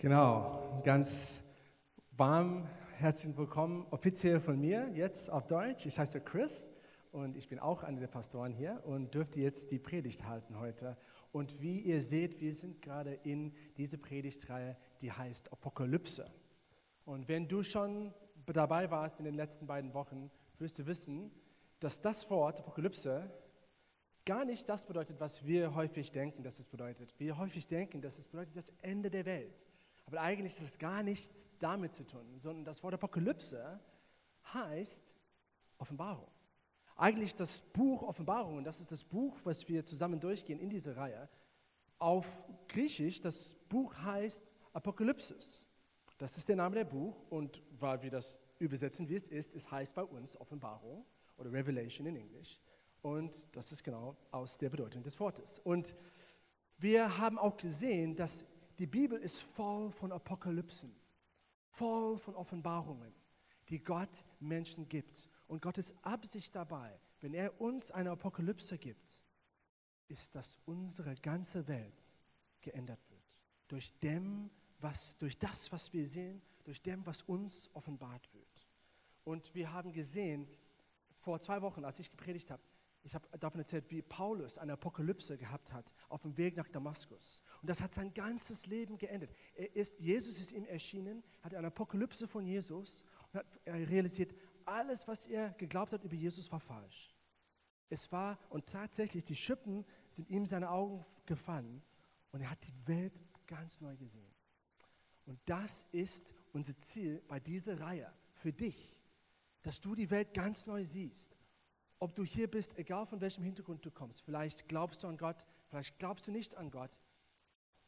Genau, ganz warm, herzlich willkommen offiziell von mir jetzt auf Deutsch. Ich heiße Chris und ich bin auch einer der Pastoren hier und dürfte jetzt die Predigt halten heute. Und wie ihr seht, wir sind gerade in diese Predigtreihe, die heißt Apokalypse. Und wenn du schon dabei warst in den letzten beiden Wochen, wirst du wissen, dass das Wort Apokalypse gar nicht das bedeutet, was wir häufig denken, dass es bedeutet. Wir häufig denken, dass es bedeutet das Ende der Welt. Aber eigentlich ist es gar nicht damit zu tun, sondern das Wort Apokalypse heißt Offenbarung. Eigentlich das Buch Offenbarung, und das ist das Buch, was wir zusammen durchgehen in dieser Reihe. Auf Griechisch, das Buch heißt Apokalypsis. Das ist der Name der Buch und weil wir das übersetzen, wie es ist, es heißt bei uns Offenbarung oder Revelation in Englisch. Und das ist genau aus der Bedeutung des Wortes. Und wir haben auch gesehen, dass die Bibel ist voll von Apokalypsen, voll von Offenbarungen, die Gott Menschen gibt. Und Gottes Absicht dabei, wenn er uns eine Apokalypse gibt, ist, dass unsere ganze Welt geändert wird. Durch, dem, was, durch das, was wir sehen, durch dem, was uns offenbart wird. Und wir haben gesehen, vor zwei Wochen, als ich gepredigt habe, ich habe davon erzählt, wie Paulus eine Apokalypse gehabt hat auf dem Weg nach Damaskus. Und das hat sein ganzes Leben geendet. Er ist, Jesus ist ihm erschienen, hat eine Apokalypse von Jesus und hat realisiert, alles, was er geglaubt hat über Jesus, war falsch. Es war, und tatsächlich, die Schippen sind ihm seine Augen gefallen und er hat die Welt ganz neu gesehen. Und das ist unser Ziel bei dieser Reihe für dich, dass du die Welt ganz neu siehst ob du hier bist, egal von welchem Hintergrund du kommst, vielleicht glaubst du an Gott, vielleicht glaubst du nicht an Gott,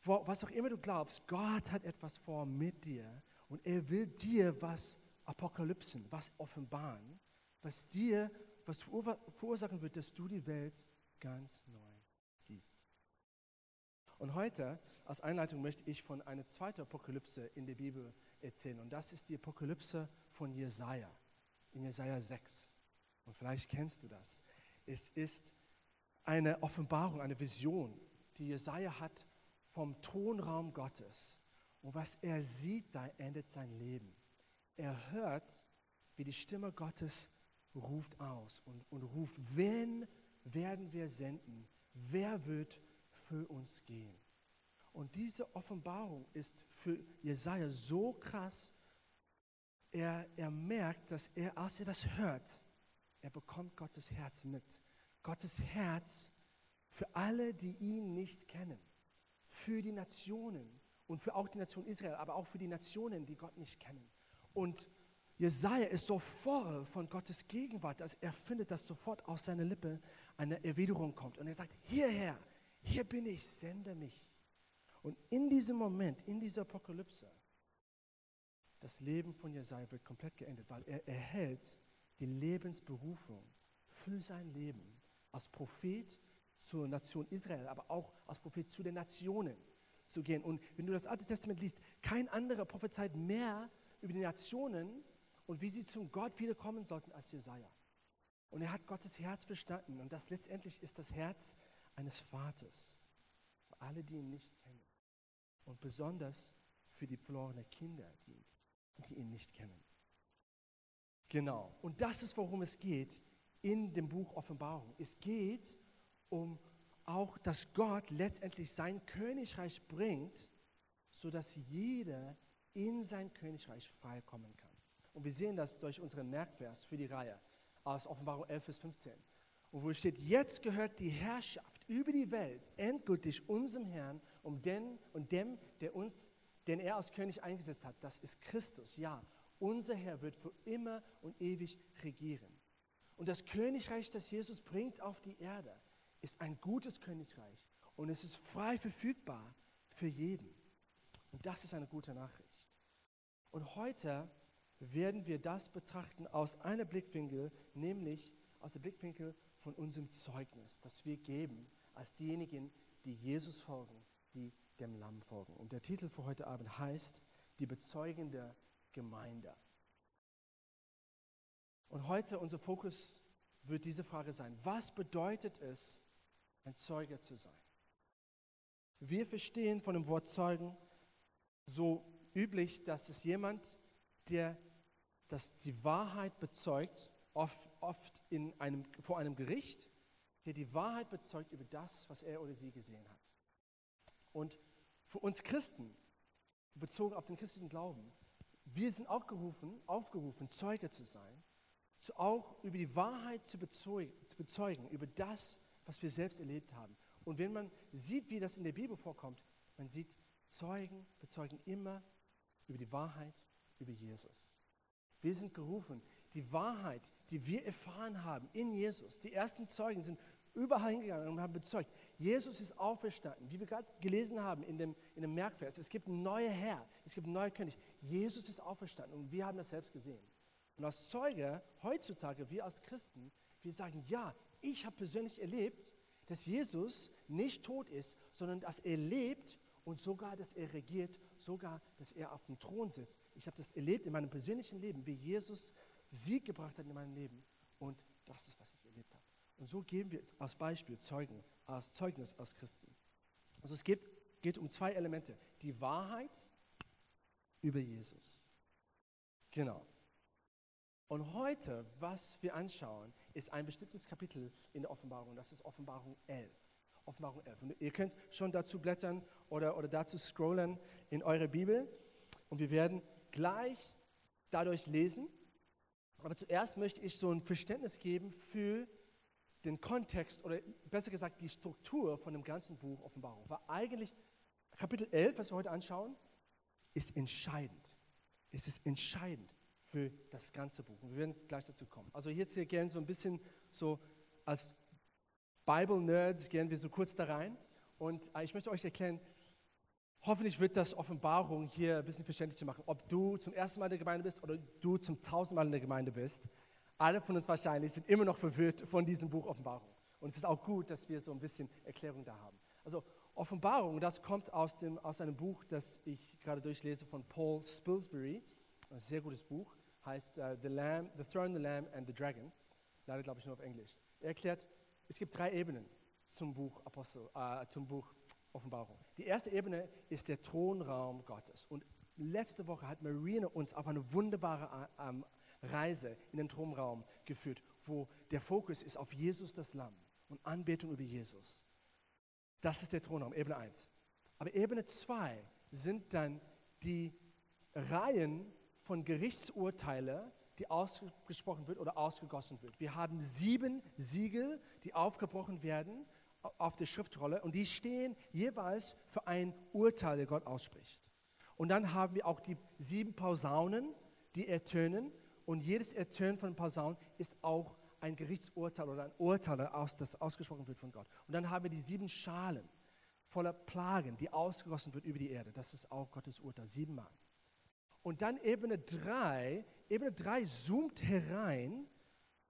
was auch immer du glaubst, Gott hat etwas vor mit dir und er will dir was apokalypsen, was offenbaren, was dir, was verursachen wird, dass du die Welt ganz neu siehst. Und heute, als Einleitung, möchte ich von einer zweiten Apokalypse in der Bibel erzählen. Und das ist die Apokalypse von Jesaja, in Jesaja 6. Und vielleicht kennst du das. Es ist eine Offenbarung, eine Vision, die Jesaja hat vom Thronraum Gottes. Und was er sieht, da endet sein Leben. Er hört, wie die Stimme Gottes ruft aus und, und ruft, wen werden wir senden? Wer wird für uns gehen? Und diese Offenbarung ist für Jesaja so krass. Er, er merkt, dass er, als er das hört, er bekommt Gottes Herz mit. Gottes Herz für alle, die ihn nicht kennen. Für die Nationen und für auch die Nation Israel, aber auch für die Nationen, die Gott nicht kennen. Und Jesaja ist so voll von Gottes Gegenwart, dass er findet, dass sofort aus seiner Lippe eine Erwiderung kommt. Und er sagt, hierher, hier bin ich, sende mich. Und in diesem Moment, in dieser Apokalypse, das Leben von Jesaja wird komplett geändert, weil er erhält die Lebensberufung für sein Leben als Prophet zur Nation Israel, aber auch als Prophet zu den Nationen zu gehen. Und wenn du das Alte Testament liest, kein anderer prophezeit mehr über die Nationen und wie sie zum Gott wiederkommen sollten als Jesaja. Und er hat Gottes Herz verstanden. Und das letztendlich ist das Herz eines Vaters für alle, die ihn nicht kennen. Und besonders für die verlorenen Kinder, die, die ihn nicht kennen. Genau. Und das ist, worum es geht in dem Buch Offenbarung. Es geht um auch, dass Gott letztendlich sein Königreich bringt, sodass jeder in sein Königreich freikommen kann. Und wir sehen das durch unseren Merkvers für die Reihe aus Offenbarung 11 bis 15. Und wo steht, jetzt gehört die Herrschaft über die Welt endgültig unserem Herrn um den und dem, der uns, den er als König eingesetzt hat. Das ist Christus, ja. Unser Herr wird für immer und ewig regieren. Und das Königreich, das Jesus bringt auf die Erde, ist ein gutes Königreich und es ist frei verfügbar für jeden. Und das ist eine gute Nachricht. Und heute werden wir das betrachten aus einem Blickwinkel, nämlich aus dem Blickwinkel von unserem Zeugnis, das wir geben als diejenigen, die Jesus folgen, die dem Lamm folgen. Und der Titel für heute Abend heißt Die bezeugende Gemeinde. Und heute unser Fokus wird diese Frage sein, was bedeutet es, ein Zeuge zu sein? Wir verstehen von dem Wort Zeugen so üblich, dass es jemand, der das die Wahrheit bezeugt, oft, oft in einem, vor einem Gericht, der die Wahrheit bezeugt über das, was er oder sie gesehen hat. Und für uns Christen, bezogen auf den christlichen Glauben, wir sind auch gerufen, aufgerufen, Zeuge zu sein, zu auch über die Wahrheit zu bezeugen, zu bezeugen, über das, was wir selbst erlebt haben. Und wenn man sieht, wie das in der Bibel vorkommt, man sieht, Zeugen bezeugen immer über die Wahrheit, über Jesus. Wir sind gerufen, die Wahrheit, die wir erfahren haben in Jesus. Die ersten Zeugen sind überall hingegangen und haben bezeugt, Jesus ist auferstanden. Wie wir gerade gelesen haben in dem, in dem Merkvers, es gibt einen neuen Herr, es gibt einen neuen König. Jesus ist auferstanden und wir haben das selbst gesehen. Und als Zeuge, heutzutage, wir als Christen, wir sagen, ja, ich habe persönlich erlebt, dass Jesus nicht tot ist, sondern dass er lebt und sogar, dass er regiert, sogar, dass er auf dem Thron sitzt. Ich habe das erlebt in meinem persönlichen Leben, wie Jesus Sieg gebracht hat in meinem Leben. Und das ist, was ich. Und so geben wir als Beispiel Zeugen, als Zeugnis als Christen. Also es geht, geht um zwei Elemente. Die Wahrheit über Jesus. Genau. Und heute, was wir anschauen, ist ein bestimmtes Kapitel in der Offenbarung. Das ist Offenbarung 11. Offenbarung 11. Und ihr könnt schon dazu blättern oder, oder dazu scrollen in eure Bibel. Und wir werden gleich dadurch lesen. Aber zuerst möchte ich so ein Verständnis geben für den Kontext oder besser gesagt die Struktur von dem ganzen Buch Offenbarung. Weil eigentlich Kapitel 11, was wir heute anschauen, ist entscheidend. Es ist entscheidend für das ganze Buch. Und wir werden gleich dazu kommen. Also jetzt hier gerne so ein bisschen so als Bible-Nerds gehen wir so kurz da rein. Und äh, ich möchte euch erklären, hoffentlich wird das Offenbarung hier ein bisschen verständlicher machen. Ob du zum ersten Mal in der Gemeinde bist oder du zum tausendmal Mal in der Gemeinde bist, alle von uns wahrscheinlich sind immer noch verwirrt von diesem Buch Offenbarung. Und es ist auch gut, dass wir so ein bisschen Erklärung da haben. Also Offenbarung, das kommt aus, dem, aus einem Buch, das ich gerade durchlese von Paul Spilsbury. Ein sehr gutes Buch, heißt uh, the, Lamb, the Throne, the Lamb and the Dragon. Leider glaube ich nur auf Englisch. Er erklärt, es gibt drei Ebenen zum Buch, Apostel, äh, zum Buch Offenbarung. Die erste Ebene ist der Thronraum Gottes. Und letzte Woche hat Marina uns auf eine wunderbare äh, ähm, Reise in den Thronraum geführt, wo der Fokus ist auf Jesus das Lamm und Anbetung über Jesus. Das ist der Thronraum, Ebene 1. Aber Ebene 2 sind dann die Reihen von Gerichtsurteilen, die ausgesprochen wird oder ausgegossen wird. Wir haben sieben Siegel, die aufgebrochen werden auf der Schriftrolle und die stehen jeweils für ein Urteil, der Gott ausspricht. Und dann haben wir auch die sieben Posaunen, die ertönen und jedes Ertönen von Posaunen ist auch ein Gerichtsurteil oder ein Urteil, das ausgesprochen wird von Gott. Und dann haben wir die sieben Schalen voller Plagen, die ausgegossen wird über die Erde. Das ist auch Gottes Urteil, siebenmal. Und dann Ebene 3, Ebene 3 zoomt herein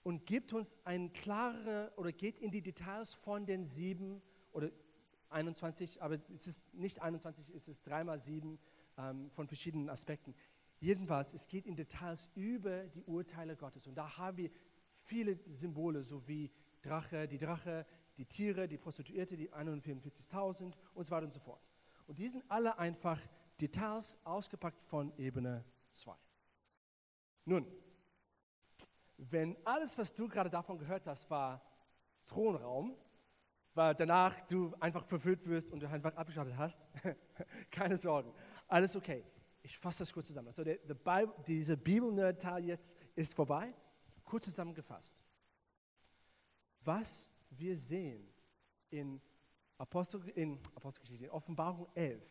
und gibt uns ein klare oder geht in die Details von den sieben oder 21, aber es ist nicht 21, es ist dreimal sieben ähm, von verschiedenen Aspekten. Jedenfalls, es geht in Details über die Urteile Gottes. Und da haben wir viele Symbole, so wie Drache, die Drache, die Tiere, die Prostituierte, die 144.000 und so weiter und so fort. Und die sind alle einfach Details ausgepackt von Ebene 2. Nun, wenn alles, was du gerade davon gehört hast, war Thronraum, weil danach du einfach verwirrt wirst und du einfach abgeschaltet hast, keine Sorgen, alles okay. Ich fasse das kurz zusammen. Also der, der Bible, dieser Bibel-Nerd-Teil jetzt ist vorbei. Kurz zusammengefasst. Was wir sehen in, Apostel, in, Apostelgeschichte, in Offenbarung 11,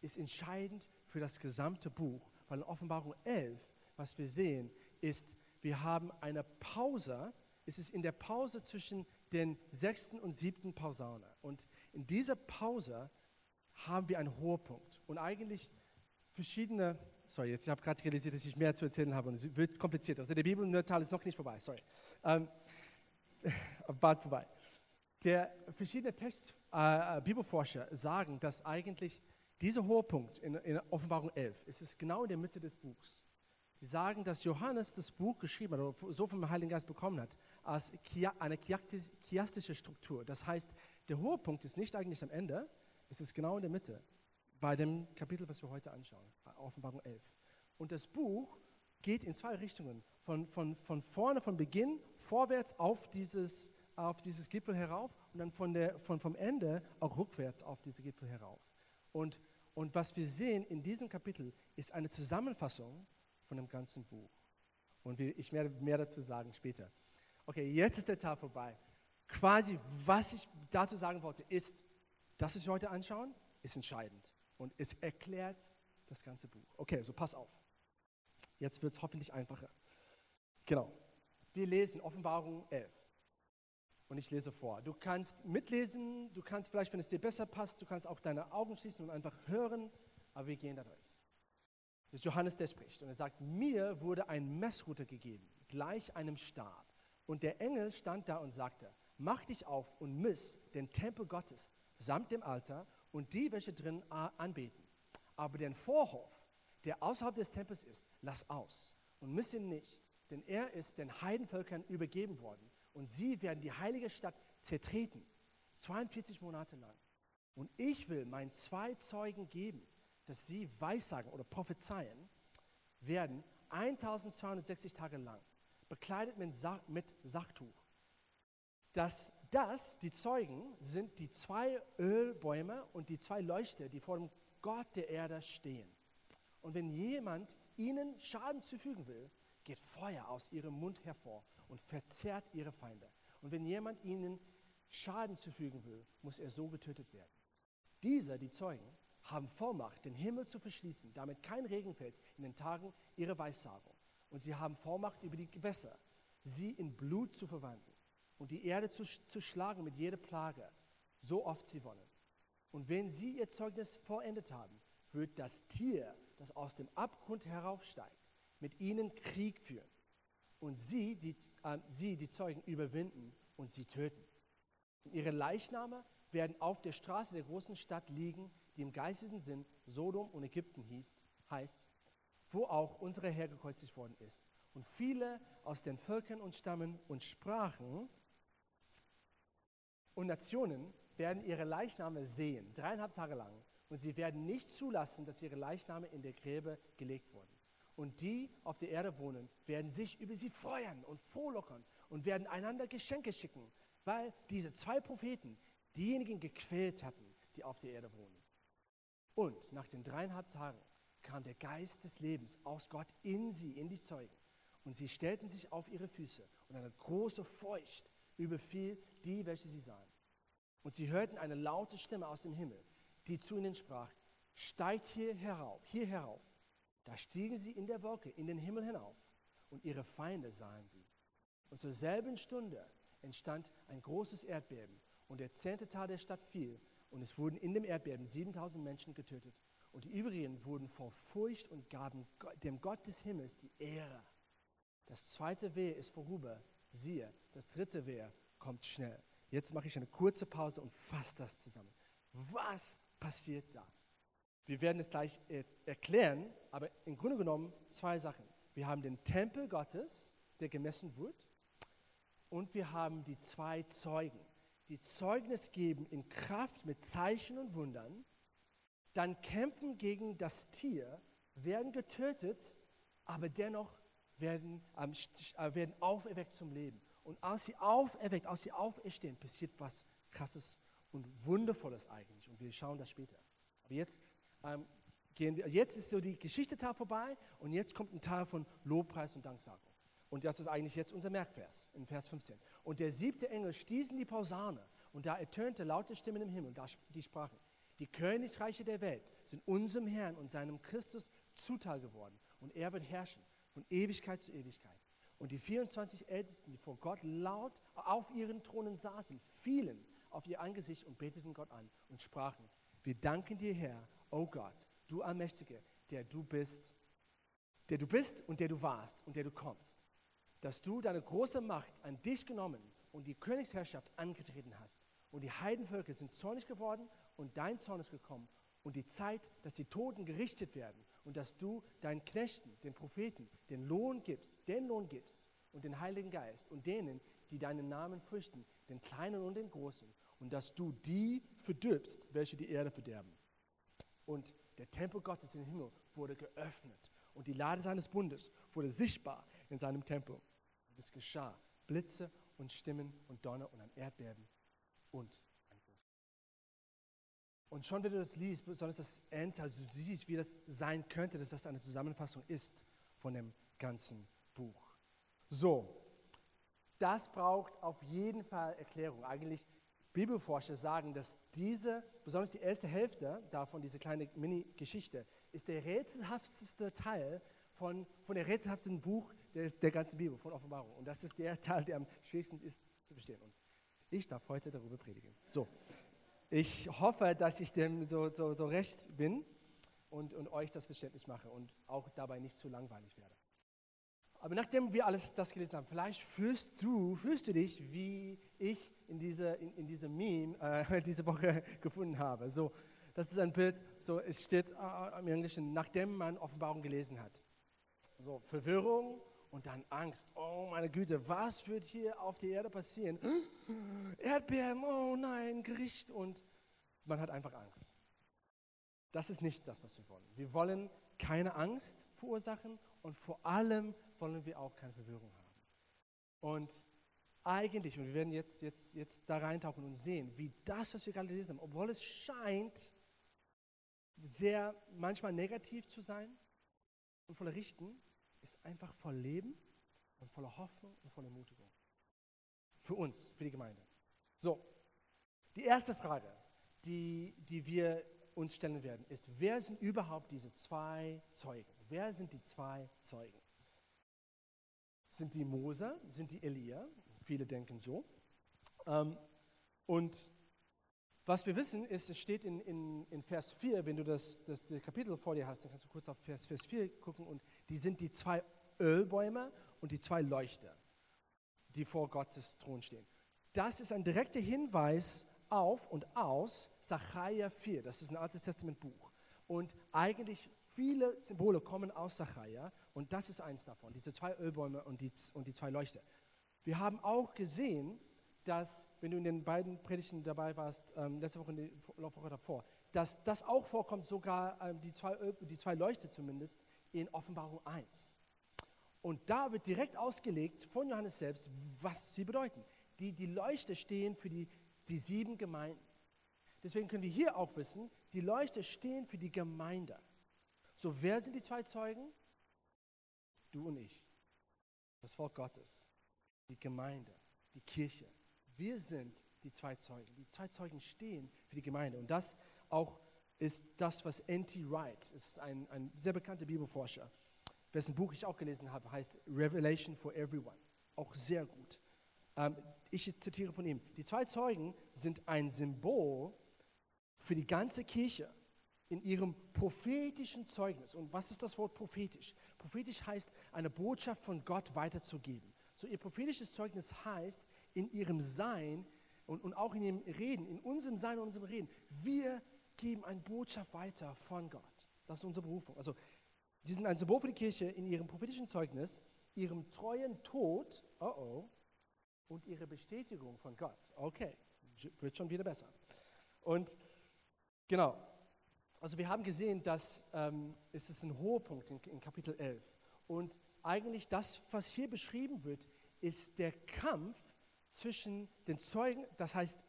ist entscheidend für das gesamte Buch, weil in Offenbarung 11, was wir sehen, ist, wir haben eine Pause, es ist in der Pause zwischen den sechsten und siebten Pausaune. Und in dieser Pause haben wir einen Hohepunkt. Und eigentlich verschiedene, sorry, jetzt ich habe gerade realisiert, dass ich mehr zu erzählen habe und es wird kompliziert. Also der Bibel-Teil ist noch nicht vorbei, sorry. Ähm, bald vorbei. Der verschiedene Text, äh, Bibelforscher sagen, dass eigentlich dieser Hohepunkt in, in Offenbarung 11 ist es genau in der Mitte des Buchs. Sie sagen, dass Johannes das Buch geschrieben hat oder so vom Heiligen Geist bekommen hat, als eine chiastische Struktur. Das heißt, der Hohepunkt ist nicht eigentlich am Ende, es ist genau in der Mitte. bei dem Kapitel, was wir heute anschauen, Offenbarung 11. Und das Buch geht in zwei Richtungen. Von, von, von vorne, von Beginn, vorwärts auf dieses, auf dieses Gipfel herauf und dann von der, von, vom Ende auch rückwärts auf diese Gipfel herauf. Und, und was wir sehen in diesem Kapitel ist eine Zusammenfassung von dem ganzen Buch. Und ich werde mehr dazu sagen später. Okay, jetzt ist der Tag vorbei. Quasi, was ich dazu sagen wollte, ist, das, was wir heute anschauen, ist entscheidend. Und es erklärt das ganze Buch. Okay, so pass auf. Jetzt wird es hoffentlich einfacher. Genau. Wir lesen Offenbarung 11. Und ich lese vor. Du kannst mitlesen, du kannst vielleicht, wenn es dir besser passt, du kannst auch deine Augen schließen und einfach hören, aber wir gehen da durch. Das ist Johannes, der spricht. Und er sagt, mir wurde ein Messruter gegeben, gleich einem Stab. Und der Engel stand da und sagte, mach dich auf und miss den Tempel Gottes samt dem Altar und die, welche drin anbeten. Aber den Vorhof, der außerhalb des Tempels ist, lass aus und miss ihn nicht, denn er ist den Heidenvölkern übergeben worden und sie werden die heilige Stadt zertreten, 42 Monate lang. Und ich will meinen zwei Zeugen geben, dass sie Weissagen oder prophezeien werden 1260 Tage lang, bekleidet mit, Sa mit Sachtuch. Dass das, die Zeugen, sind die zwei Ölbäume und die zwei Leuchter, die vor dem Gott der Erde stehen. Und wenn jemand ihnen Schaden zufügen will, geht Feuer aus ihrem Mund hervor und verzehrt ihre Feinde. Und wenn jemand ihnen Schaden zufügen will, muss er so getötet werden. Diese, die Zeugen, haben Vormacht, den Himmel zu verschließen, damit kein Regen fällt in den Tagen ihrer Weissagung. Und sie haben Vormacht über die Gewässer, sie in Blut zu verwandeln und die Erde zu, zu schlagen mit jeder Plage, so oft sie wollen. Und wenn sie ihr Zeugnis vollendet haben, wird das Tier, das aus dem Abgrund heraufsteigt, mit ihnen Krieg führen und sie die, äh, sie, die Zeugen, überwinden und sie töten. Und ihre Leichname werden auf der Straße der großen Stadt liegen, die im geistigen Sinn Sodom und Ägypten hieß, heißt, wo auch unsere Herr gekreuzigt worden ist. Und viele aus den Völkern und Stammen und Sprachen und Nationen werden ihre Leichname sehen, dreieinhalb Tage lang. Und sie werden nicht zulassen, dass ihre Leichname in der Gräbe gelegt wurden. Und die auf der Erde wohnen, werden sich über sie freuen und frohlockern und werden einander Geschenke schicken, weil diese zwei Propheten diejenigen gequält hatten, die auf der Erde wohnen. Und nach den dreieinhalb Tagen kam der Geist des Lebens aus Gott in sie, in die Zeugen. Und sie stellten sich auf ihre Füße und eine große Furcht überfiel die, welche sie sahen. Und sie hörten eine laute Stimme aus dem Himmel, die zu ihnen sprach, steigt hier herauf, hier herauf. Da stiegen sie in der Wolke in den Himmel hinauf und ihre Feinde sahen sie. Und zur selben Stunde entstand ein großes Erdbeben und der zehnte Teil der Stadt fiel und es wurden in dem Erdbeben 7000 Menschen getötet und die übrigen wurden vor Furcht und gaben dem Gott des Himmels die Ehre. Das zweite Wehe ist vorüber, siehe, das dritte Wehe kommt schnell. Jetzt mache ich eine kurze Pause und fasse das zusammen. Was passiert da? Wir werden es gleich erklären, aber im Grunde genommen zwei Sachen. Wir haben den Tempel Gottes, der gemessen wird, und wir haben die zwei Zeugen, die Zeugnis geben in Kraft mit Zeichen und Wundern, dann kämpfen gegen das Tier, werden getötet, aber dennoch werden, äh, werden auferweckt zum Leben. Und als sie auferweckt, als sie auferstehen, passiert was Krasses und Wundervolles eigentlich. Und wir schauen das später. Aber jetzt ähm, gehen wir, jetzt ist so die Geschichte Teil vorbei und jetzt kommt ein Teil von Lobpreis und Danksagung. Und das ist eigentlich jetzt unser Merkvers, in Vers 15. Und der siebte Engel stieß in die Posaune und da ertönte laute Stimmen im Himmel, die sprachen, die Königreiche der Welt sind unserem Herrn und seinem Christus zuteil geworden und er wird herrschen von Ewigkeit zu Ewigkeit. Und die 24 Ältesten, die vor Gott laut auf ihren Thronen saßen, fielen auf ihr Angesicht und beteten Gott an und sprachen, wir danken dir, Herr, o oh Gott, du Allmächtige, der du bist, der du bist und der du warst und der du kommst, dass du deine große Macht an dich genommen und die Königsherrschaft angetreten hast. Und die Heidenvölker sind zornig geworden und dein Zorn ist gekommen und die Zeit, dass die Toten gerichtet werden und dass du deinen Knechten, den Propheten, den Lohn gibst, den Lohn gibst und den Heiligen Geist und denen, die deinen Namen fürchten, den Kleinen und den Großen, und dass du die verdirbst, welche die Erde verderben. Und der Tempel Gottes im Himmel wurde geöffnet. Und die Lade seines Bundes wurde sichtbar in seinem Tempel. Und es geschah Blitze und Stimmen und Donner und ein Erdbeben und. Und schon wenn du das liest, besonders das Ende, also du siehst, wie das sein könnte, dass das eine Zusammenfassung ist von dem ganzen Buch. So, das braucht auf jeden Fall Erklärung. Eigentlich Bibelforscher sagen, dass diese, besonders die erste Hälfte davon, diese kleine Mini-Geschichte, ist der rätselhafteste Teil von, von der rätselhaftesten Buch der, der ganzen Bibel, von Offenbarung. Und das ist der Teil, der am schwierigsten ist zu verstehen. Und ich darf heute darüber predigen. So, ich hoffe, dass ich dem so, so, so recht bin und, und euch das verständlich mache und auch dabei nicht zu langweilig werde. Aber nachdem wir alles das gelesen haben, vielleicht fühlst du, fühlst du dich, wie ich in diese, in, in diese Meme äh, diese Woche gefunden habe. So, das ist ein Bild, so, es steht äh, im Englischen, nachdem man Offenbarung gelesen hat. So, Verwirrung und dann Angst. Oh meine Güte, was wird hier auf der Erde passieren? Erdbeben, oh nein, Gericht. Und man hat einfach Angst. Das ist nicht das, was wir wollen. Wir wollen keine Angst verursachen und vor allem wollen wir auch keine Verwirrung haben. Und eigentlich, und wir werden jetzt, jetzt, jetzt da reintauchen und sehen, wie das, was wir gerade gelesen haben, obwohl es scheint sehr manchmal negativ zu sein und voller Richten, ist einfach voll Leben und voller Hoffnung und voller Ermutigung. Für uns, für die Gemeinde. So, die erste Frage, die, die wir uns stellen werden, ist, wer sind überhaupt diese zwei Zeugen? Wer sind die zwei Zeugen? Sind die Mose? Sind die Elia? Viele denken so. Ähm, und was wir wissen, ist, es steht in, in, in Vers 4, wenn du das, das, das, Kapitel vor dir hast, dann kannst du kurz auf Vers, Vers 4 gucken und die sind die zwei Ölbäume und die zwei Leuchter, die vor Gottes Thron stehen. Das ist ein direkter Hinweis auf und aus Sacharja 4. Das ist ein Altes Testament Buch. Und eigentlich viele Symbole kommen aus Sacharja und das ist eins davon, diese zwei Ölbäume und die, und die zwei Leuchter. Wir haben auch gesehen, dass, wenn du in den beiden Predigten dabei warst, ähm, letzte Woche und die Woche davor, dass das auch vorkommt, sogar ähm, die, zwei die zwei Leuchter zumindest, in Offenbarung 1. Und da wird direkt ausgelegt von Johannes selbst, was sie bedeuten. Die, die Leuchter stehen für die die sieben Gemeinden. Deswegen können wir hier auch wissen, die Leuchter stehen für die Gemeinde. So, wer sind die zwei Zeugen? Du und ich. Das Volk Gottes, die Gemeinde, die Kirche. Wir sind die zwei Zeugen. Die zwei Zeugen stehen für die Gemeinde. Und das auch ist das, was N.T. Wright, ist ein, ein sehr bekannter Bibelforscher, dessen Buch ich auch gelesen habe, heißt Revelation for Everyone. Auch sehr gut. Ähm, ich zitiere von ihm, die zwei Zeugen sind ein Symbol für die ganze Kirche in ihrem prophetischen Zeugnis. Und was ist das Wort prophetisch? Prophetisch heißt, eine Botschaft von Gott weiterzugeben. So ihr prophetisches Zeugnis heißt, in ihrem Sein und, und auch in ihrem Reden, in unserem Sein und unserem Reden, wir geben eine Botschaft weiter von Gott. Das ist unsere Berufung. Also, die sind ein Symbol für die Kirche in ihrem prophetischen Zeugnis, ihrem treuen Tod, oh oh, und ihre Bestätigung von Gott. Okay, wird schon wieder besser. Und genau, also wir haben gesehen, dass ähm, es ist ein hoher Punkt in, in Kapitel 11. Und eigentlich das, was hier beschrieben wird, ist der Kampf zwischen den Zeugen, das heißt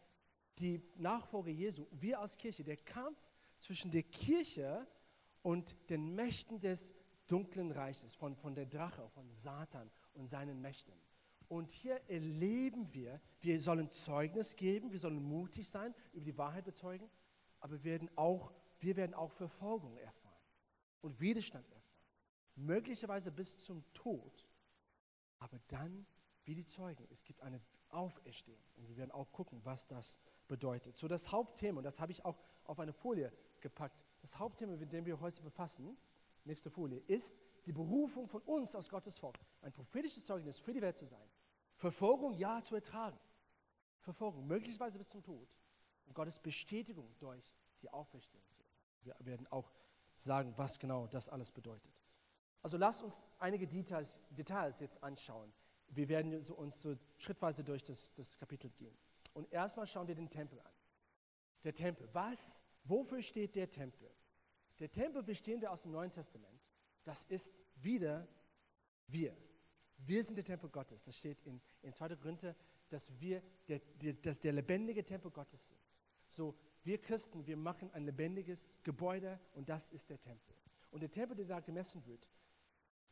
die Nachfolger Jesu, wir als Kirche, der Kampf zwischen der Kirche und den Mächten des dunklen Reiches, von, von der Drache, von Satan und seinen Mächten. Und hier erleben wir, wir sollen Zeugnis geben, wir sollen mutig sein, über die Wahrheit bezeugen, aber werden auch, wir werden auch Verfolgung erfahren und Widerstand erfahren. Möglicherweise bis zum Tod, aber dann wie die Zeugen. Es gibt eine Auferstehung und wir werden auch gucken, was das bedeutet. So das Hauptthema, und das habe ich auch auf eine Folie gepackt, das Hauptthema, mit dem wir heute befassen, nächste Folie, ist die Berufung von uns als Gottes Volk, ein prophetisches Zeugnis für die Welt zu sein. Verfolgung, ja, zu ertragen. Verfolgung, möglicherweise bis zum Tod. Und Gottes Bestätigung durch die Auferstehung. Wir werden auch sagen, was genau das alles bedeutet. Also lasst uns einige Details, Details jetzt anschauen. Wir werden uns so schrittweise durch das, das Kapitel gehen. Und erstmal schauen wir den Tempel an. Der Tempel. Was, wofür steht der Tempel? Der Tempel verstehen wir aus dem Neuen Testament. Das ist wieder wir. Wir sind der Tempel Gottes. Das steht in, in 2. Korinther, dass wir der, der, dass der lebendige Tempel Gottes sind. So, wir Christen, wir machen ein lebendiges Gebäude und das ist der Tempel. Und der Tempel, der da gemessen wird,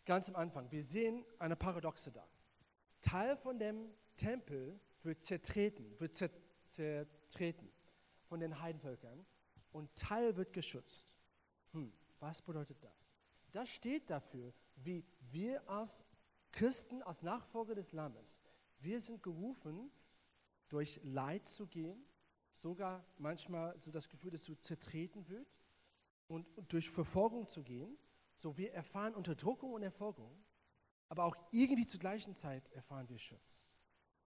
ganz am Anfang, wir sehen eine Paradoxe da. Teil von dem Tempel wird zertreten, wird zertreten von den Heidenvölkern und Teil wird geschützt. Hm, was bedeutet das? Das steht dafür, wie wir als Christen, als Nachfolger des Lammes, wir sind gerufen, durch Leid zu gehen, sogar manchmal so das Gefühl, dass du zertreten wird und, und durch Verfolgung zu gehen. So wir erfahren Unterdrückung und Erfolgung, aber auch irgendwie zur gleichen Zeit erfahren wir Schutz.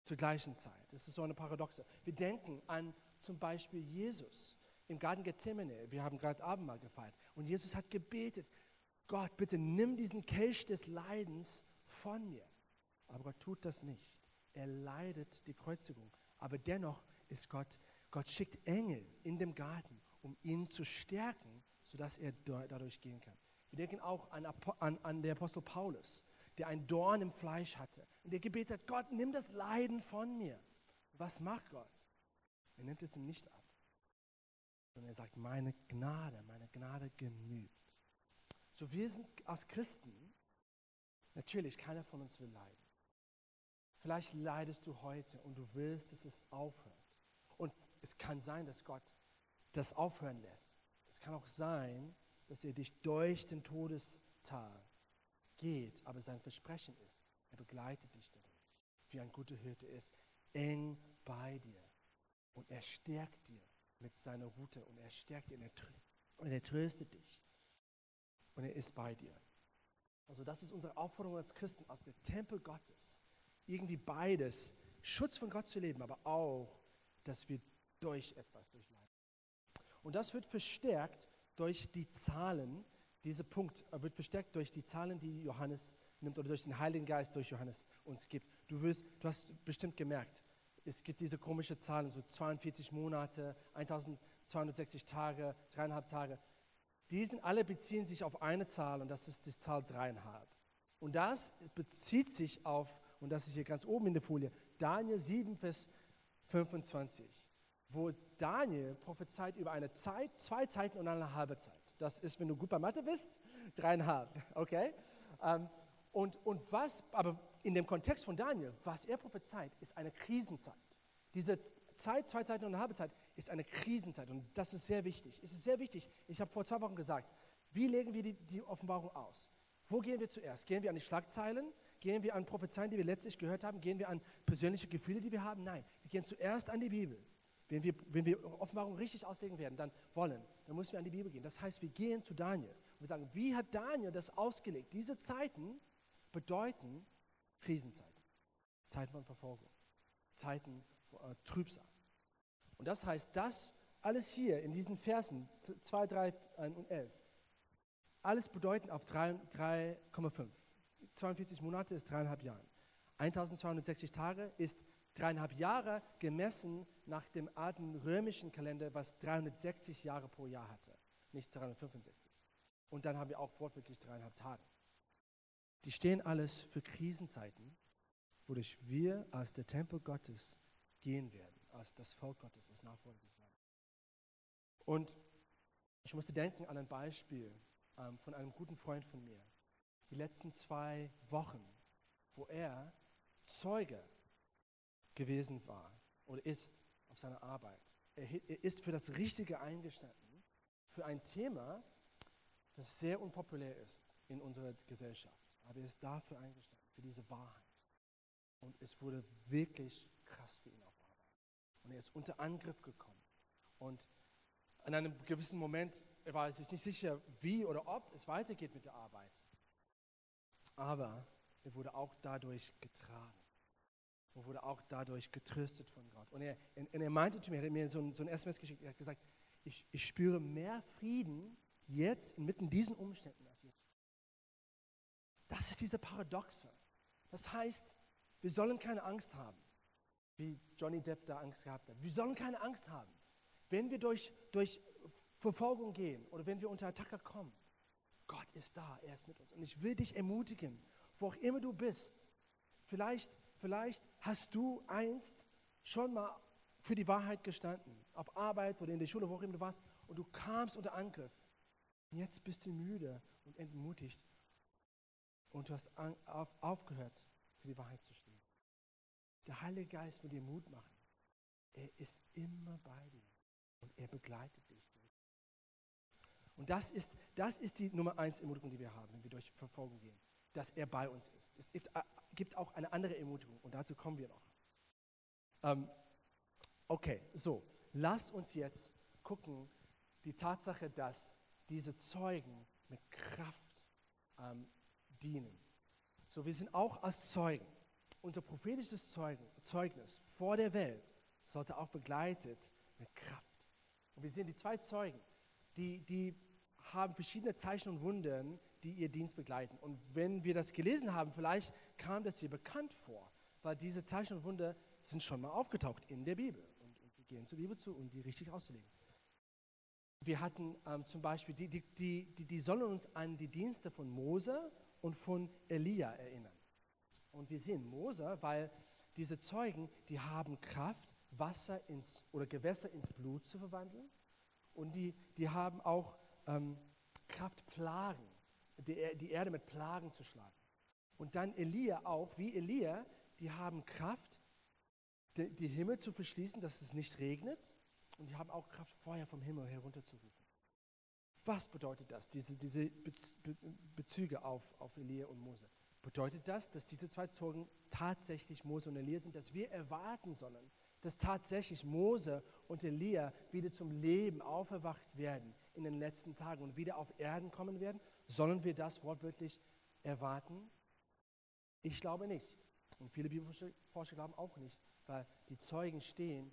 Zur gleichen Zeit. Das ist so eine Paradoxe. Wir denken an zum Beispiel Jesus im Garten Gethsemane. Wir haben gerade Abendmahl gefeiert. Und Jesus hat gebetet, Gott, bitte nimm diesen Kelch des Leidens von mir. Aber Gott tut das nicht. Er leidet die Kreuzigung. Aber dennoch ist Gott, Gott schickt Engel in dem Garten, um ihn zu stärken, sodass er dadurch gehen kann. Wir denken auch an, an, an den Apostel Paulus, der ein Dorn im Fleisch hatte und der gebetet hat, Gott, nimm das Leiden von mir. Was macht Gott? Er nimmt es ihm nicht ab, sondern er sagt, meine Gnade, meine Gnade genügt. So wir sind als Christen, natürlich, keiner von uns will leiden. Vielleicht leidest du heute und du willst, dass es aufhört. Und es kann sein, dass Gott das aufhören lässt. Es kann auch sein, dass er dich durch den Todestal geht, aber sein Versprechen ist, er begleitet dich dadurch, wie ein guter Hirte ist, eng bei dir. Und er stärkt dir mit seiner Route und er stärkt dir und er tröstet dich. Und er ist bei dir. Also das ist unsere Aufforderung als Christen, aus dem Tempel Gottes, irgendwie beides, Schutz von Gott zu leben, aber auch, dass wir durch etwas durchleiden. Und das wird verstärkt durch die Zahlen, dieser Punkt wird verstärkt durch die Zahlen, die Johannes nimmt oder durch den Heiligen Geist durch Johannes uns gibt. Du, wirst, du hast bestimmt gemerkt, es gibt diese komischen Zahlen, so 42 Monate, 1260 Tage, dreieinhalb Tage. Die sind alle beziehen sich auf eine Zahl und das ist die Zahl dreieinhalb. Und das bezieht sich auf, und das ist hier ganz oben in der Folie, Daniel 7, Vers 25, wo Daniel prophezeit über eine Zeit, zwei Zeiten und eine halbe Zeit. Das ist, wenn du gut bei Mathe bist, dreieinhalb, okay? Ähm, und, und was, aber in dem Kontext von Daniel, was er prophezeit, ist eine Krisenzeit. Diese Zeit, zwei Zeiten und eine halbe Zeit, ist eine Krisenzeit und das ist sehr wichtig. Es ist sehr wichtig, ich habe vor zwei Wochen gesagt, wie legen wir die, die Offenbarung aus? Wo gehen wir zuerst? Gehen wir an die Schlagzeilen? Gehen wir an Prophezeien, die wir letztlich gehört haben? Gehen wir an persönliche Gefühle, die wir haben? Nein, wir gehen zuerst an die Bibel. Wenn wir, wenn wir Offenbarung richtig auslegen werden, dann wollen, dann müssen wir an die Bibel gehen. Das heißt, wir gehen zu Daniel und wir sagen, wie hat Daniel das ausgelegt? Diese Zeiten bedeuten Krisenzeiten, Zeiten von Verfolgung, Zeiten äh, Trübsal. Und das heißt, das alles hier in diesen Versen 2, 3 und 11, alles bedeuten auf 3,5. 42 Monate ist dreieinhalb Jahre. 1260 Tage ist dreieinhalb Jahre gemessen nach dem alten römischen Kalender, was 360 Jahre pro Jahr hatte, nicht 365. Und dann haben wir auch wortwörtlich dreieinhalb Tage. Die stehen alles für Krisenzeiten, wodurch wir als der Tempel Gottes gehen werden, als das Volk Gottes, als Nachfolger des Landes. Und ich musste denken an ein Beispiel ähm, von einem guten Freund von mir. Die letzten zwei Wochen, wo er Zeuge gewesen war oder ist auf seiner Arbeit. Er, er ist für das Richtige eingestanden, für ein Thema, das sehr unpopulär ist in unserer Gesellschaft. Aber er ist dafür eingestanden, für diese Wahrheit. Und es wurde wirklich krass für ihn auf Arbeit. Und er ist unter Angriff gekommen. Und in einem gewissen Moment er war sich nicht sicher, wie oder ob es weitergeht mit der Arbeit. Aber er wurde auch dadurch getragen und wurde auch dadurch getröstet von Gott. Und er, und er meinte zu mir, er hat mir so ein, so ein SMS geschickt, er hat gesagt, ich, ich spüre mehr Frieden jetzt inmitten diesen Umständen als jetzt. Das ist diese Paradoxe. Das heißt, wir sollen keine Angst haben, wie Johnny Depp da Angst gehabt hat. Wir sollen keine Angst haben. Wenn wir durch, durch Verfolgung gehen oder wenn wir unter Attacke kommen, Gott ist da, er ist mit uns. Und ich will dich ermutigen, wo auch immer du bist, vielleicht, vielleicht hast du einst schon mal für die Wahrheit gestanden, auf Arbeit oder in der Schule, wo auch immer du warst, und du kamst unter Angriff. Und jetzt bist du müde und entmutigt und du hast auf, aufgehört, für die Wahrheit zu stehen. Der Heilige Geist will dir Mut machen. Er ist immer bei dir und er begleitet dich. Und das ist, das ist die Nummer eins Ermutigung, die wir haben, wenn wir durch Verfolgung gehen, dass er bei uns ist. Es gibt, gibt auch eine andere Ermutigung und dazu kommen wir noch. Ähm, okay, so, lass uns jetzt gucken, die Tatsache, dass diese Zeugen mit Kraft ähm, dienen. So, wir sind auch als Zeugen. Unser prophetisches Zeugen, Zeugnis vor der Welt sollte auch begleitet mit Kraft. Und wir sehen die zwei Zeugen, die, die haben verschiedene Zeichen und Wunden, die ihr Dienst begleiten. Und wenn wir das gelesen haben, vielleicht kam das dir bekannt vor, weil diese Zeichen und Wunder sind schon mal aufgetaucht in der Bibel. Und, und wir gehen zur Bibel zu, um die richtig auszulegen. Wir hatten ähm, zum Beispiel, die, die, die, die sollen uns an die Dienste von Mose und von Elia erinnern. Und wir sehen Mose, weil diese Zeugen, die haben Kraft, Wasser ins, oder Gewässer ins Blut zu verwandeln. Und die, die haben auch ähm, Kraft, Plagen, die, die Erde mit Plagen zu schlagen. Und dann Elia auch, wie Elia, die haben Kraft, die, die Himmel zu verschließen, dass es nicht regnet. Und die haben auch Kraft, Feuer vom Himmel herunterzurufen. Was bedeutet das, diese, diese Bezüge auf, auf Elia und Mose? Bedeutet das, dass diese zwei Zeugen tatsächlich Mose und Elia sind, dass wir erwarten sollen, dass tatsächlich Mose und Elia wieder zum Leben auferwacht werden in den letzten Tagen und wieder auf Erden kommen werden? Sollen wir das wortwörtlich erwarten? Ich glaube nicht. Und viele Bibelforscher glauben auch nicht, weil die Zeugen stehen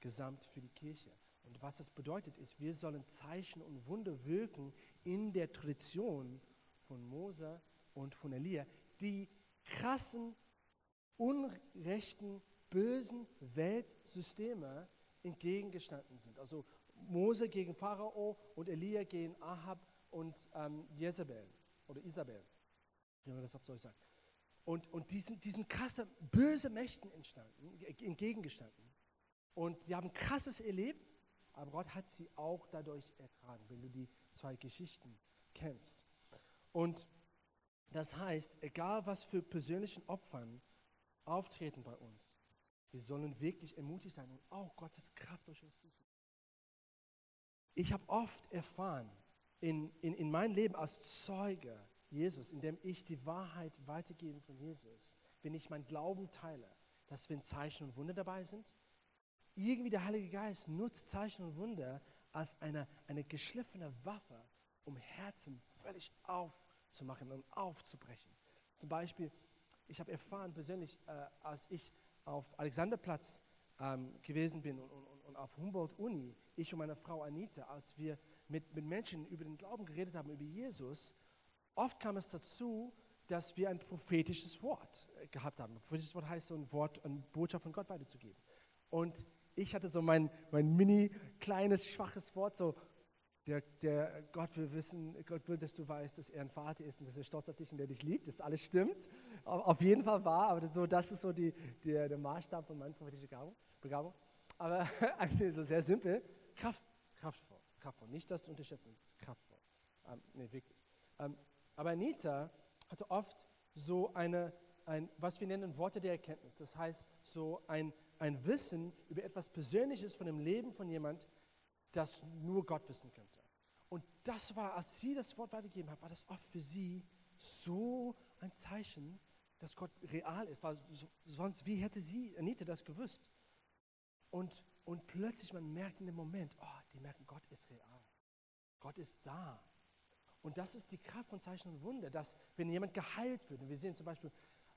gesamt für die Kirche. Und was das bedeutet, ist, wir sollen Zeichen und Wunder wirken in der Tradition von Mose und von Elia, die krassen, unrechten bösen Weltsysteme entgegengestanden sind. Also Mose gegen Pharao und Elia gegen Ahab und ähm, Jezebel oder Isabel, wie man das auf Deutsch sagt. Und, und diesen, diesen krassen, böse Mächten entstanden, entgegengestanden. Und sie haben krasses erlebt, aber Gott hat sie auch dadurch ertragen, wenn du die zwei Geschichten kennst. Und das heißt, egal was für persönlichen Opfern auftreten bei uns, wir sollen wirklich ermutigt sein und auch Gottes Kraft durch uns fließen. Ich habe oft erfahren in, in, in meinem Leben als Zeuge Jesus, indem ich die Wahrheit weitergebe von Jesus, wenn ich meinen Glauben teile, dass wenn Zeichen und Wunder dabei sind, irgendwie der Heilige Geist nutzt Zeichen und Wunder als eine, eine geschliffene Waffe, um Herzen völlig aufzumachen und aufzubrechen. Zum Beispiel, ich habe erfahren persönlich, äh, als ich auf Alexanderplatz ähm, gewesen bin und, und, und auf Humboldt-Uni, ich und meine Frau Anita, als wir mit, mit Menschen über den Glauben geredet haben, über Jesus, oft kam es dazu, dass wir ein prophetisches Wort äh, gehabt haben. Ein prophetisches Wort heißt so ein Wort, eine Botschaft von Gott weiterzugeben. Und ich hatte so mein, mein mini kleines, schwaches Wort, so der, der, Gott will wissen, Gott will, dass du weißt, dass er ein Vater ist und dass er stolz auf dich und der dich liebt, dass alles stimmt. Auf jeden Fall wahr, aber das, so, das ist so die, die, der Maßstab von meiner prophetischen Begabung. Aber so sehr simpel, Kraft, kraftvoll, kraftvoll. Nicht das zu unterschätzen, kraftvoll. Ähm, nee, wirklich. Ähm, aber Anita hatte oft so eine, ein, was wir nennen Worte der Erkenntnis. Das heißt, so ein, ein Wissen über etwas Persönliches von dem Leben von jemand, das nur Gott wissen könnte. Und das war, als sie das Wort weitergegeben hat, war das oft für sie so ein Zeichen, dass Gott real ist. Weil sonst, wie hätte sie, Anita, das gewusst? Und, und plötzlich, man merkt in dem Moment, oh, die merken, Gott ist real. Gott ist da. Und das ist die Kraft von Zeichen und Wunder, dass wenn jemand geheilt wird, und wir sehen zum Beispiel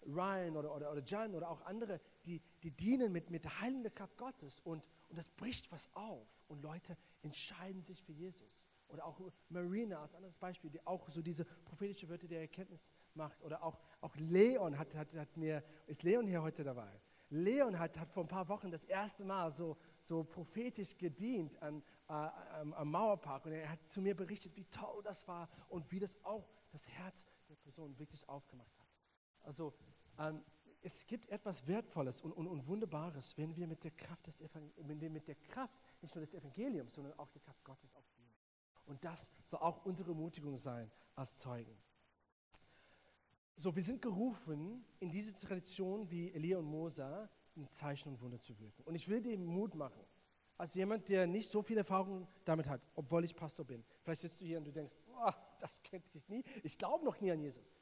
Ryan oder, oder, oder John oder auch andere, die, die dienen mit, mit der heilenden Kraft Gottes und, und das bricht was auf und Leute entscheiden sich für Jesus. Oder auch Marina als anderes Beispiel, die auch so diese prophetische Wörter der Erkenntnis macht. Oder auch, auch Leon hat, hat, hat mir, ist Leon hier heute dabei? Leon hat, hat vor ein paar Wochen das erste Mal so, so prophetisch gedient an, äh, am, am Mauerpark und er hat zu mir berichtet, wie toll das war und wie das auch das Herz der Person wirklich aufgemacht hat. Also ähm, es gibt etwas Wertvolles und, und, und, Wunderbares, wenn wir mit der Kraft des wenn mit der Kraft nicht nur des Evangeliums, sondern auch der Kraft Gottes auch dienen. Und das soll auch unsere Ermutigung sein als Zeugen. So, wir sind gerufen, in diese Tradition wie Elia und Mosa ein Zeichen und Wunder zu wirken. Und ich will dir Mut machen, als jemand, der nicht so viel Erfahrung damit hat, obwohl ich Pastor bin. Vielleicht sitzt du hier und du denkst, oh, das könnte ich nie, ich glaube noch nie an Jesus.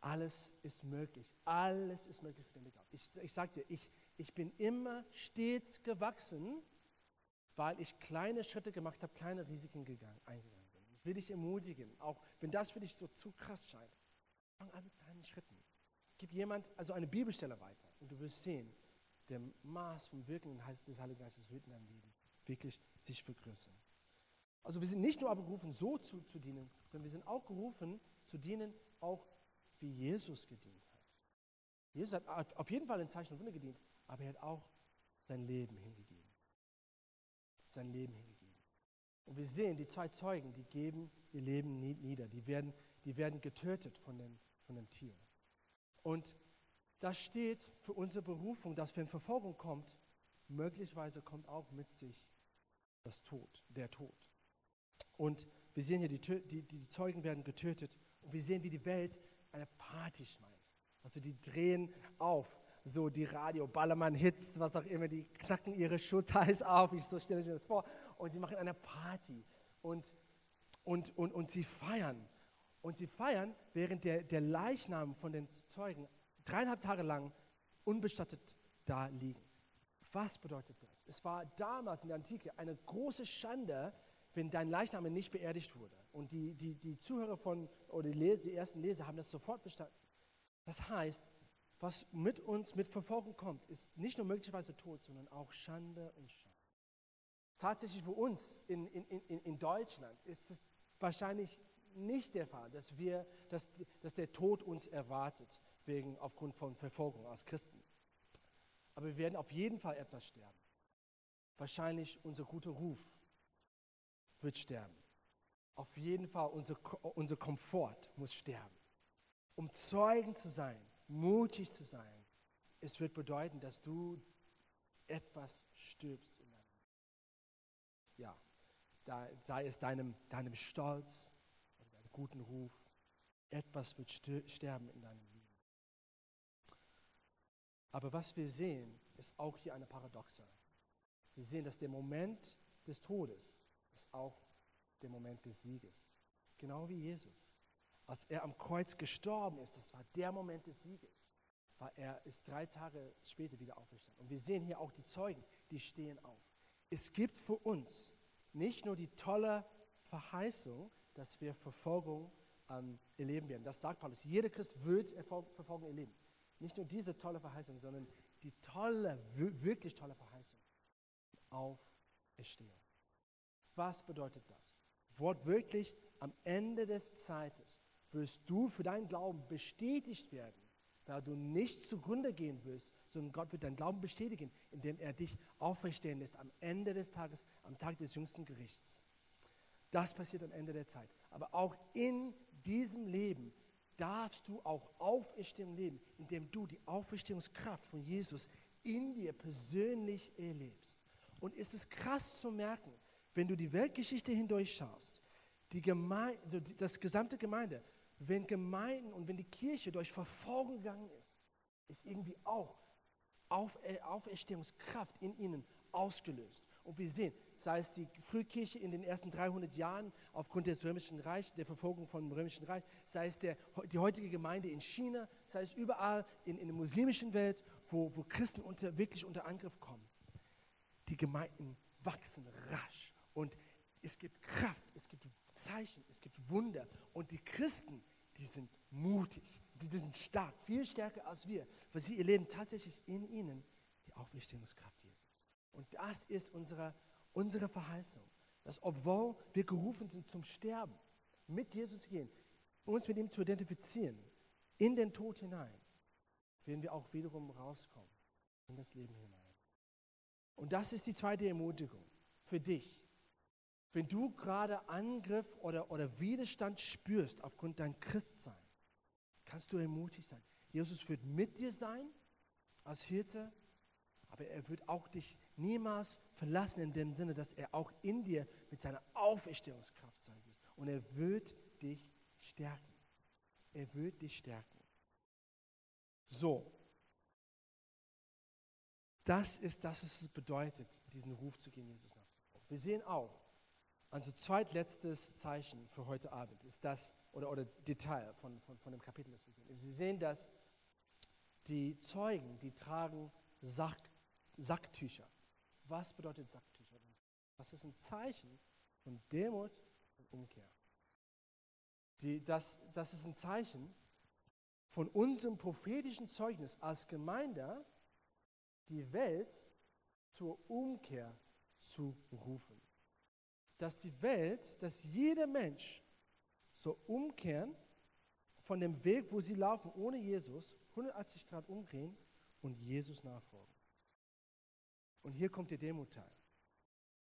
Alles ist möglich. Alles ist möglich für den Glauben. Ich, ich sage dir, ich, ich bin immer stets gewachsen, weil ich kleine Schritte gemacht habe, kleine Risiken gegangen, eingegangen bin. Ich will dich ermutigen, auch wenn das für dich so zu krass scheint. Fang an mit kleinen Schritten. Gib jemand also eine Bibelstelle weiter und du wirst sehen, der Maß vom Wirken des Heiligen Geistes wird in deinem Leben wirklich sich vergrößern. Also wir sind nicht nur berufen, so zu, zu dienen, sondern wir sind auch gerufen, zu dienen, auch wie Jesus gedient hat. Jesus hat auf jeden Fall in Zeichen und Wunder gedient, aber er hat auch sein Leben hingegeben. Sein Leben hingegeben. Und wir sehen, die zwei Zeugen, die geben ihr Leben nieder. Die werden, die werden getötet von dem, von dem Tier. Und das steht für unsere Berufung, dass wenn Verfolgung kommt, möglicherweise kommt auch mit sich das Tod, der Tod. Und wir sehen hier, die, die, die Zeugen werden getötet und wir sehen, wie die Welt eine Party schmeißt. Also die drehen auf, so die Radio, Ballermann-Hits, was auch immer, die knacken ihre Schuhtais auf, ich, so stelle ich mir das vor, und sie machen eine Party und, und, und, und sie feiern. Und sie feiern, während der, der Leichnam von den Zeugen dreieinhalb Tage lang unbestattet da liegen. Was bedeutet das? Es war damals in der Antike eine große Schande, wenn dein Leichnam nicht beerdigt wurde. Und die, die, die Zuhörer von, oder die, Lese, die ersten Leser haben das sofort bestanden. Das heißt, was mit uns, mit Verfolgung kommt, ist nicht nur möglicherweise Tod, sondern auch Schande und Scham. Tatsächlich für uns in, in, in, in Deutschland ist es wahrscheinlich nicht der Fall, dass, wir, dass, dass der Tod uns erwartet, wegen, aufgrund von Verfolgung als Christen. Aber wir werden auf jeden Fall etwas sterben. Wahrscheinlich unser guter Ruf wird sterben. Auf jeden Fall unser, unser Komfort muss sterben. Um Zeugen zu sein, mutig zu sein, es wird bedeuten, dass du etwas stirbst in deinem. Ja, da, sei es deinem, deinem Stolz guten Ruf, etwas wird sterben in deinem Leben. Aber was wir sehen, ist auch hier eine Paradoxe. Wir sehen, dass der Moment des Todes ist auch der Moment des Sieges. Genau wie Jesus. Als er am Kreuz gestorben ist, das war der Moment des Sieges. Weil er ist drei Tage später wieder auferstanden. Und wir sehen hier auch die Zeugen, die stehen auf. Es gibt für uns nicht nur die tolle Verheißung, dass wir Verfolgung ähm, erleben werden. Das sagt Paulus. Jeder Christ wird Verfolgung erleben. Nicht nur diese tolle Verheißung, sondern die tolle, wirklich tolle Verheißung. Auferstehung. Was bedeutet das? Wortwörtlich, am Ende des Zeites wirst du für deinen Glauben bestätigt werden, weil du nicht zugrunde gehen wirst, sondern Gott wird deinen Glauben bestätigen, indem er dich auferstehen lässt am Ende des Tages, am Tag des jüngsten Gerichts. Das passiert am Ende der Zeit. Aber auch in diesem Leben darfst du auch Auferstehung leben, indem du die Auferstehungskraft von Jesus in dir persönlich erlebst. Und es ist krass zu merken, wenn du die Weltgeschichte hindurchschaust, die Gemeinde, also das gesamte Gemeinde, wenn Gemeinden und wenn die Kirche durch Verfolgung gegangen ist, ist irgendwie auch Auferstehungskraft in ihnen ausgelöst. Und wir sehen, sei es die Frühkirche in den ersten 300 Jahren aufgrund des Römischen Reichs, der Verfolgung vom Römischen Reich, sei es der, die heutige Gemeinde in China, sei es überall in, in der muslimischen Welt, wo, wo Christen unter, wirklich unter Angriff kommen. Die Gemeinden wachsen rasch und es gibt Kraft, es gibt Zeichen, es gibt Wunder und die Christen, die sind mutig, sie sind stark, viel stärker als wir, weil sie erleben tatsächlich in ihnen die Auferstehungskraft Jesus. Und das ist unsere unsere Verheißung, dass obwohl wir gerufen sind zum Sterben, mit Jesus gehen, uns mit ihm zu identifizieren, in den Tod hinein, werden wir auch wiederum rauskommen in das Leben hinein. Und das ist die zweite Ermutigung. für dich. Wenn du gerade Angriff oder, oder Widerstand spürst aufgrund dein Christsein, kannst du ermutigt sein. Jesus wird mit dir sein als Hirte, aber er wird auch dich niemals verlassen in dem Sinne, dass er auch in dir mit seiner Auferstehungskraft sein wird. Und er wird dich stärken. Er wird dich stärken. So, das ist das, was es bedeutet, diesen Ruf zu gehen, Jesus nachzufolgen. Wir sehen auch, also zweitletztes Zeichen für heute Abend ist das, oder, oder Detail von, von, von dem Kapitel, das wir sehen. Sie sehen, dass die Zeugen, die tragen Sack, Sacktücher. Was bedeutet Sacktücher? Das ist ein Zeichen von Demut und Umkehr. Die, das, das ist ein Zeichen von unserem prophetischen Zeugnis als Gemeinde, die Welt zur Umkehr zu rufen dass die Welt, dass jeder Mensch so umkehren von dem Weg, wo sie laufen, ohne Jesus, 180 Grad umdrehen und Jesus nachfolgen. Und hier kommt der Demutteil.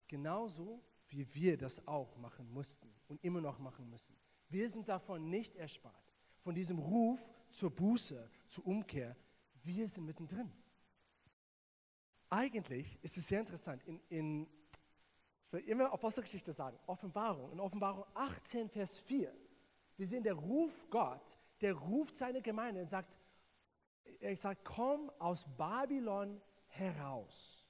Genauso wie wir das auch machen mussten und immer noch machen müssen. Wir sind davon nicht erspart. Von diesem Ruf zur Buße, zur Umkehr. Wir sind mittendrin. Eigentlich ist es sehr interessant. In, in will immer Apostelgeschichte sagen, Offenbarung, in Offenbarung 18, Vers 4. Wir sehen, der Ruf Gott, der ruft seine Gemeinde und sagt, er sagt, komm aus Babylon heraus.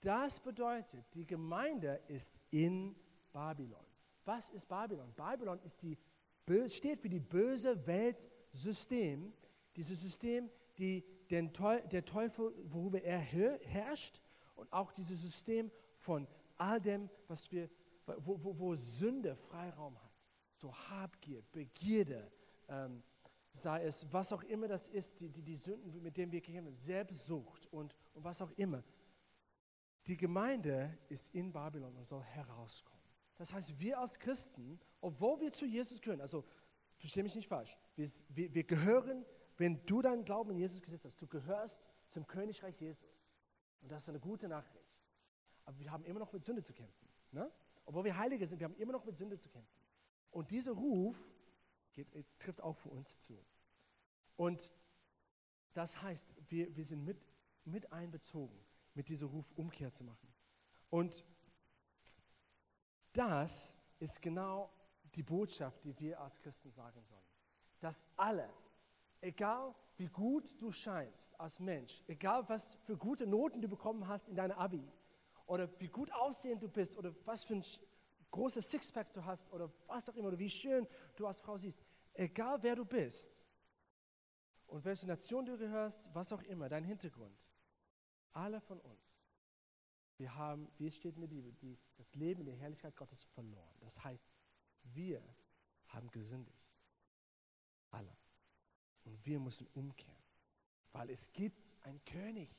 Das bedeutet, die Gemeinde ist in Babylon. Was ist Babylon? Babylon ist die, steht für die böse Weltsystem, dieses System, die den, der Teufel, worüber er herrscht, und auch dieses System von all dem, was wir, wo, wo, wo Sünde Freiraum hat. So Habgier, Begierde, ähm, sei es was auch immer das ist, die, die, die Sünden, mit denen wir kämpfen, Selbstsucht und, und was auch immer. Die Gemeinde ist in Babylon und soll herauskommen. Das heißt, wir als Christen, obwohl wir zu Jesus gehören, also verstehe mich nicht falsch, wir, wir, wir gehören, wenn du deinen Glauben in Jesus gesetzt hast, du gehörst zum Königreich Jesus. Und das ist eine gute Nachricht aber wir haben immer noch mit Sünde zu kämpfen. Ne? Obwohl wir Heilige sind, wir haben immer noch mit Sünde zu kämpfen. Und dieser Ruf geht, äh, trifft auch für uns zu. Und das heißt, wir, wir sind mit, mit einbezogen, mit diesem Ruf Umkehr zu machen. Und das ist genau die Botschaft, die wir als Christen sagen sollen. Dass alle, egal wie gut du scheinst als Mensch, egal was für gute Noten du bekommen hast in deiner Abi, oder wie gut aussehend du bist oder was für ein großes Sixpack du hast oder was auch immer oder wie schön du als Frau siehst. Egal wer du bist und welche Nation du gehörst, was auch immer, dein Hintergrund. Alle von uns, wir haben, wie es steht in der Bibel, die, das Leben in der Herrlichkeit Gottes verloren. Das heißt, wir haben gesündigt. Alle. Und wir müssen umkehren. Weil es gibt einen König,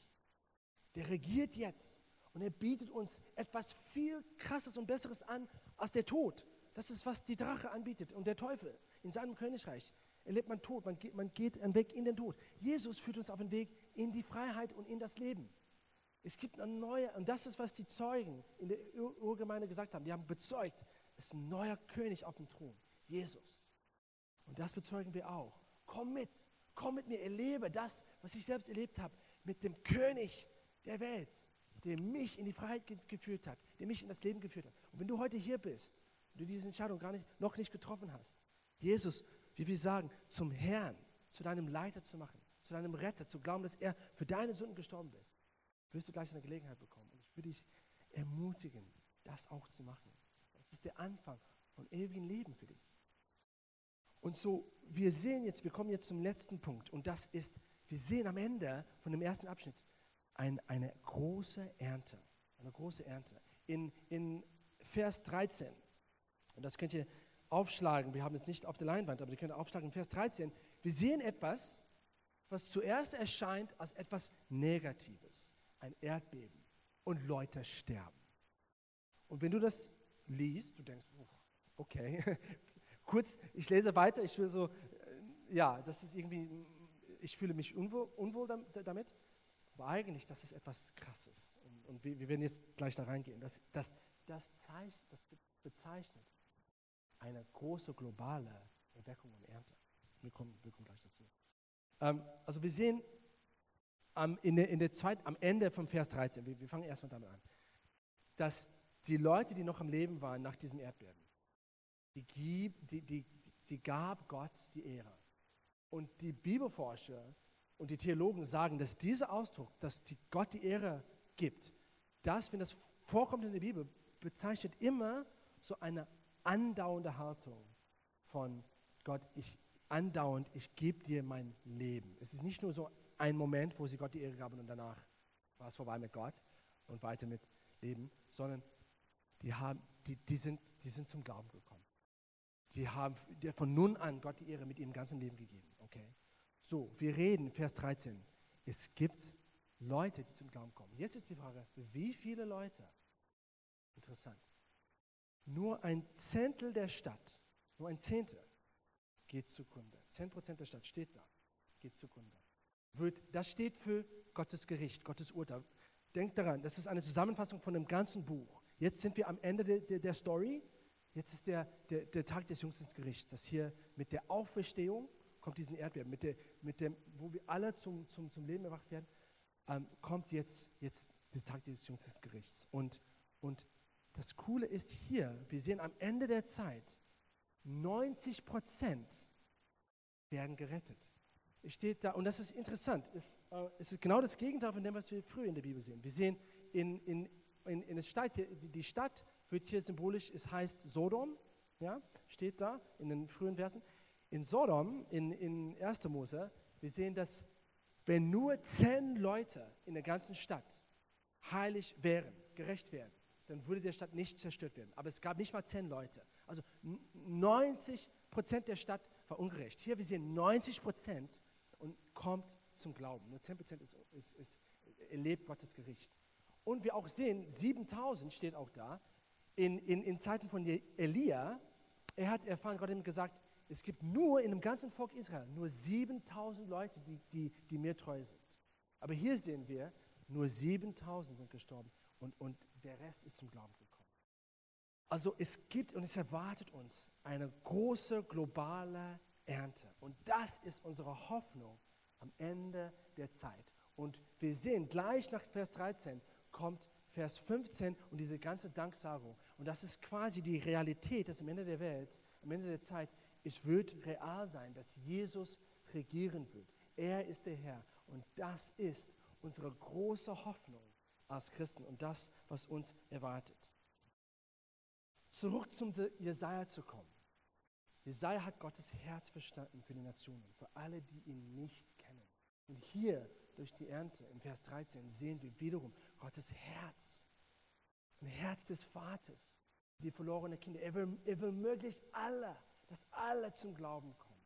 der regiert jetzt. Und er bietet uns etwas viel krasses und besseres an als der Tod. Das ist, was die Drache anbietet und der Teufel in seinem Königreich. Erlebt man Tod, man geht, man geht einen Weg in den Tod. Jesus führt uns auf den Weg in die Freiheit und in das Leben. Es gibt eine neue, und das ist, was die Zeugen in der Urgemeinde gesagt haben. Die haben bezeugt, es ist ein neuer König auf dem Thron, Jesus. Und das bezeugen wir auch. Komm mit, komm mit mir, erlebe das, was ich selbst erlebt habe, mit dem König der Welt der mich in die Freiheit geführt hat, der mich in das Leben geführt hat. Und wenn du heute hier bist, du diese Entscheidung gar nicht, noch nicht getroffen hast, Jesus, wie wir sagen, zum Herrn, zu deinem Leiter zu machen, zu deinem Retter, zu glauben, dass er für deine Sünden gestorben ist, wirst du gleich eine Gelegenheit bekommen. Und ich würde dich ermutigen, das auch zu machen. Das ist der Anfang von ewigem Leben für dich. Und so, wir sehen jetzt, wir kommen jetzt zum letzten Punkt. Und das ist, wir sehen am Ende von dem ersten Abschnitt, ein, eine große Ernte. Eine große Ernte. In, in Vers 13, und das könnt ihr aufschlagen, wir haben es nicht auf der Leinwand, aber ihr könnt aufschlagen in Vers 13, wir sehen etwas, was zuerst erscheint als etwas Negatives, ein Erdbeben und Leute sterben. Und wenn du das liest, du denkst, okay, kurz, ich lese weiter, ich will so, äh, ja, das ist irgendwie, ich fühle mich unwohl, unwohl damit. Aber eigentlich, das ist etwas Krasses. Und, und wir, wir, werden jetzt gleich da reingehen. Das, das, das, zeigt, das bezeichnet eine große globale Erweckung und Ernte. Wir kommen, wir kommen gleich dazu. Ähm, also wir sehen am, in der, in der Zeit, am Ende vom Vers 13, wir, wir fangen erstmal damit an, dass die Leute, die noch am Leben waren nach diesem Erdbeben, die, die, die, die gab Gott die Ehre. Und die Bibelforscher und die Theologen sagen, dass dieser Ausdruck, dass die Gott die Ehre gibt, das, wenn das vorkommt in der Bibel, bezeichnet immer so eine andauernde Haltung von Gott, ich andauernd, ich gebe dir mein Leben. Es ist nicht nur so ein Moment, wo sie Gott die Ehre gaben und danach war es vorbei mit Gott und weiter mit Leben, sondern die, haben, die, die, sind, die sind zum Glauben gekommen. Die haben von nun an Gott die Ehre mit ihrem ganzen Leben gegeben. Okay? So, wir reden, Vers 13. Es gibt Leute, die zum Glauben kommen. Jetzt ist die Frage, wie viele Leute? Interessant. Nur ein Zehntel der Stadt, nur ein Zehntel geht zugrunde. Zehn Prozent der Stadt steht da, geht zugrunde. Wird, das steht für Gottes Gericht, Gottes Urteil. Denkt daran, das ist eine Zusammenfassung von dem ganzen Buch. Jetzt sind wir am Ende der, der, der Story. Jetzt ist der, der, der Tag des jüngsten Gerichts, das hier mit der Auferstehung kommt diesen Erdbeben, mit, der, mit dem, wo wir alle zum, zum, zum Leben erwacht werden, ähm, kommt jetzt, jetzt der Tag des jüngsten Gerichts. Und, und das Coole ist hier, wir sehen am Ende der Zeit, 90 Prozent werden gerettet. Steht da, und das ist interessant, es, äh, es ist genau das Gegenteil von dem, was wir früher in der Bibel sehen. Wir sehen, in, in, in, in hier, die Stadt wird hier symbolisch, es heißt Sodom, ja, steht da in den frühen Versen. In Sodom, in, in 1. Mose, wir sehen, dass wenn nur zehn Leute in der ganzen Stadt heilig wären, gerecht wären, dann würde der Stadt nicht zerstört werden. Aber es gab nicht mal zehn Leute. Also 90 Prozent der Stadt war ungerecht. Hier wir sehen 90 Prozent und kommt zum Glauben. Nur 10 Prozent ist, ist, ist, erlebt Gottes Gericht. Und wir auch sehen, 7000 steht auch da, in, in, in Zeiten von Elia, er hat erfahren, Gott hat ihm gesagt, es gibt nur in dem ganzen Volk Israel nur 7000 Leute, die, die, die mir treu sind. Aber hier sehen wir, nur 7000 sind gestorben und, und der Rest ist zum Glauben gekommen. Also es gibt und es erwartet uns eine große globale Ernte. Und das ist unsere Hoffnung am Ende der Zeit. Und wir sehen, gleich nach Vers 13 kommt Vers 15 und diese ganze Danksagung. Und das ist quasi die Realität, dass am Ende der Welt, am Ende der Zeit, es wird real sein, dass Jesus regieren wird. Er ist der Herr und das ist unsere große Hoffnung als Christen und das, was uns erwartet. Zurück zum Jesaja zu kommen. Jesaja hat Gottes Herz verstanden für die Nationen, für alle, die ihn nicht kennen. Und hier durch die Ernte im Vers 13 sehen wir wiederum Gottes Herz. Ein Herz des Vaters, die verlorene Kinder. Er will, er will möglichst alle dass alle zum Glauben kommen.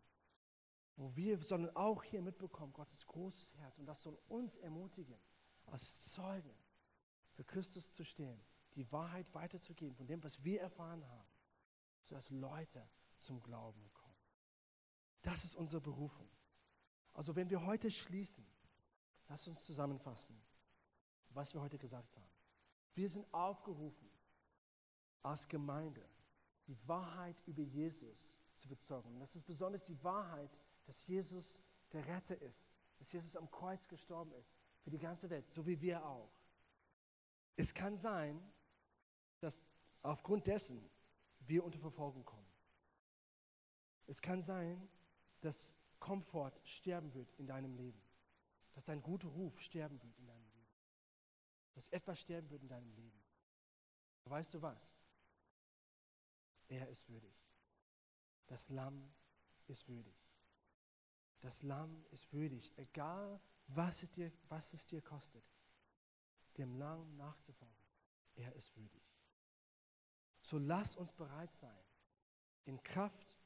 Wo wir sollen auch hier mitbekommen, Gottes großes Herz. Und das soll uns ermutigen, als Zeugen für Christus zu stehen, die Wahrheit weiterzugeben von dem, was wir erfahren haben, sodass Leute zum Glauben kommen. Das ist unsere Berufung. Also wenn wir heute schließen, lass uns zusammenfassen, was wir heute gesagt haben. Wir sind aufgerufen, als Gemeinde die Wahrheit über Jesus zu bezeugen. Das ist besonders die Wahrheit, dass Jesus der Retter ist, dass Jesus am Kreuz gestorben ist für die ganze Welt, so wie wir auch. Es kann sein, dass aufgrund dessen wir unter Verfolgung kommen. Es kann sein, dass Komfort sterben wird in deinem Leben, dass dein guter Ruf sterben wird in deinem Leben, dass etwas sterben wird in deinem Leben. Weißt du was? Er ist würdig. Das Lamm ist würdig. Das Lamm ist würdig, egal was es dir, was es dir kostet, dem Lamm nachzufolgen. Er ist würdig. So lass uns bereit sein, in Kraft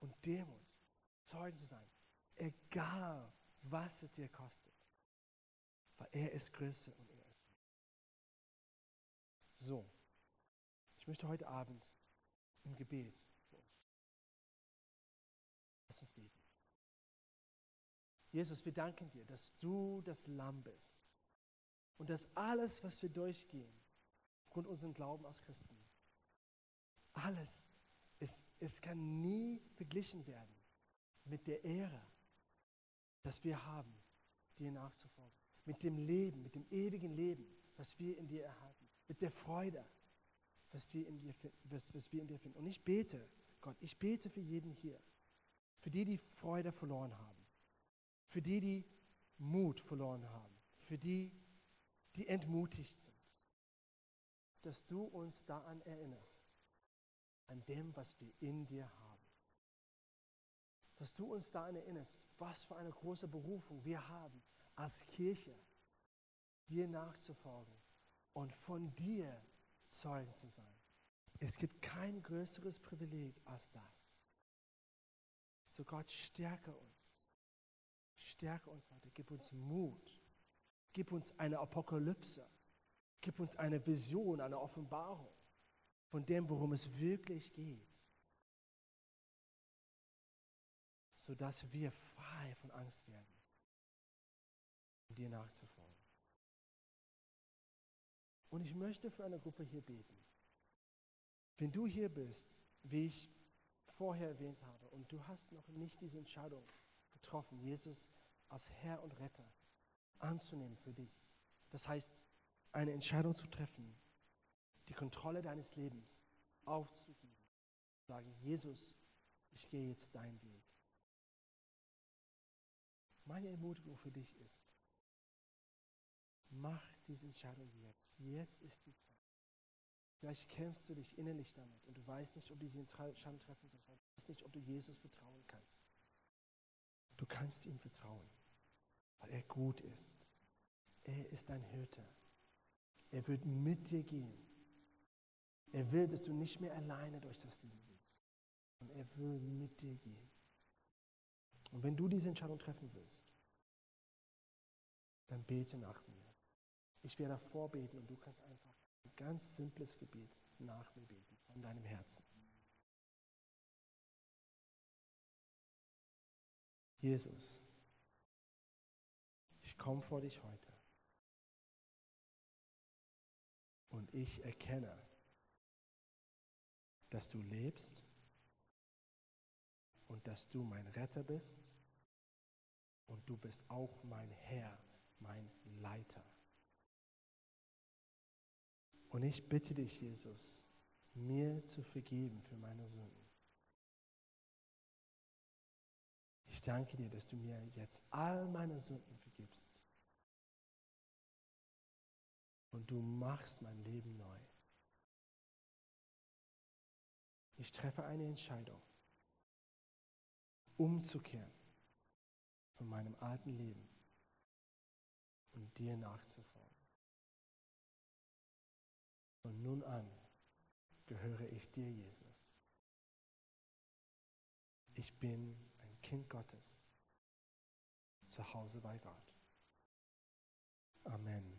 und Demut Zeugen zu sein, egal was es dir kostet. Weil er ist größer und er ist. So, ich möchte heute Abend im Gebet für uns. Lass uns beten. Jesus, wir danken dir, dass du das Lamm bist, Und dass alles, was wir durchgehen, aufgrund unserem Glauben als Christen, alles, es, es kann nie verglichen werden mit der Ehre, das wir haben, dir nachzufolgen. Mit dem Leben, mit dem ewigen Leben, was wir in dir erhalten. Mit der Freude, was, dir in dir, was, was wir in dir finden. Und ich bete, Gott, ich bete für jeden hier. Für die, die Freude verloren haben. Für die, die Mut verloren haben. Für die, die entmutigt sind. Dass du uns daran erinnerst, an dem, was wir in dir haben. Dass du uns daran erinnerst, was für eine große Berufung wir haben als Kirche, dir nachzufolgen und von dir Zeugen zu sein. Es gibt kein größeres Privileg als das. So Gott, stärke uns. Stärke uns weiter. Gib uns Mut. Gib uns eine Apokalypse. Gib uns eine Vision, eine Offenbarung von dem, worum es wirklich geht. Sodass wir frei von Angst werden, um dir nachzufolgen. Und ich möchte für eine Gruppe hier beten. Wenn du hier bist, wie ich vorher erwähnt habe, und du hast noch nicht diese Entscheidung getroffen, Jesus als Herr und Retter anzunehmen für dich. Das heißt, eine Entscheidung zu treffen, die Kontrolle deines Lebens aufzugeben. Sagen, Jesus, ich gehe jetzt deinen Weg. Meine Ermutigung für dich ist, mach diese Entscheidung jetzt. Jetzt ist die Zeit. Vielleicht kämpfst du dich innerlich damit und du weißt nicht, ob du diese Entscheidung treffen sollst, du weißt nicht, ob du Jesus vertrauen kannst. Du kannst ihm vertrauen, weil er gut ist. Er ist dein Hirte. Er wird mit dir gehen. Er will, dass du nicht mehr alleine durch das Leben gehst. Und er will mit dir gehen. Und wenn du diese Entscheidung treffen willst, dann bete nach mir. Ich werde vorbeten und du kannst einfach ein ganz simples Gebet nach mir beten, von deinem Herzen. Jesus, ich komme vor dich heute und ich erkenne, dass du lebst und dass du mein Retter bist und du bist auch mein Herr, mein Leiter. Und ich bitte dich, Jesus, mir zu vergeben für meine Sünden. Ich danke dir, dass du mir jetzt all meine Sünden vergibst. Und du machst mein Leben neu. Ich treffe eine Entscheidung, umzukehren von meinem alten Leben und dir nachzufolgen. Von nun an gehöre ich dir, Jesus. Ich bin ein Kind Gottes, zu Hause bei Gott. Amen.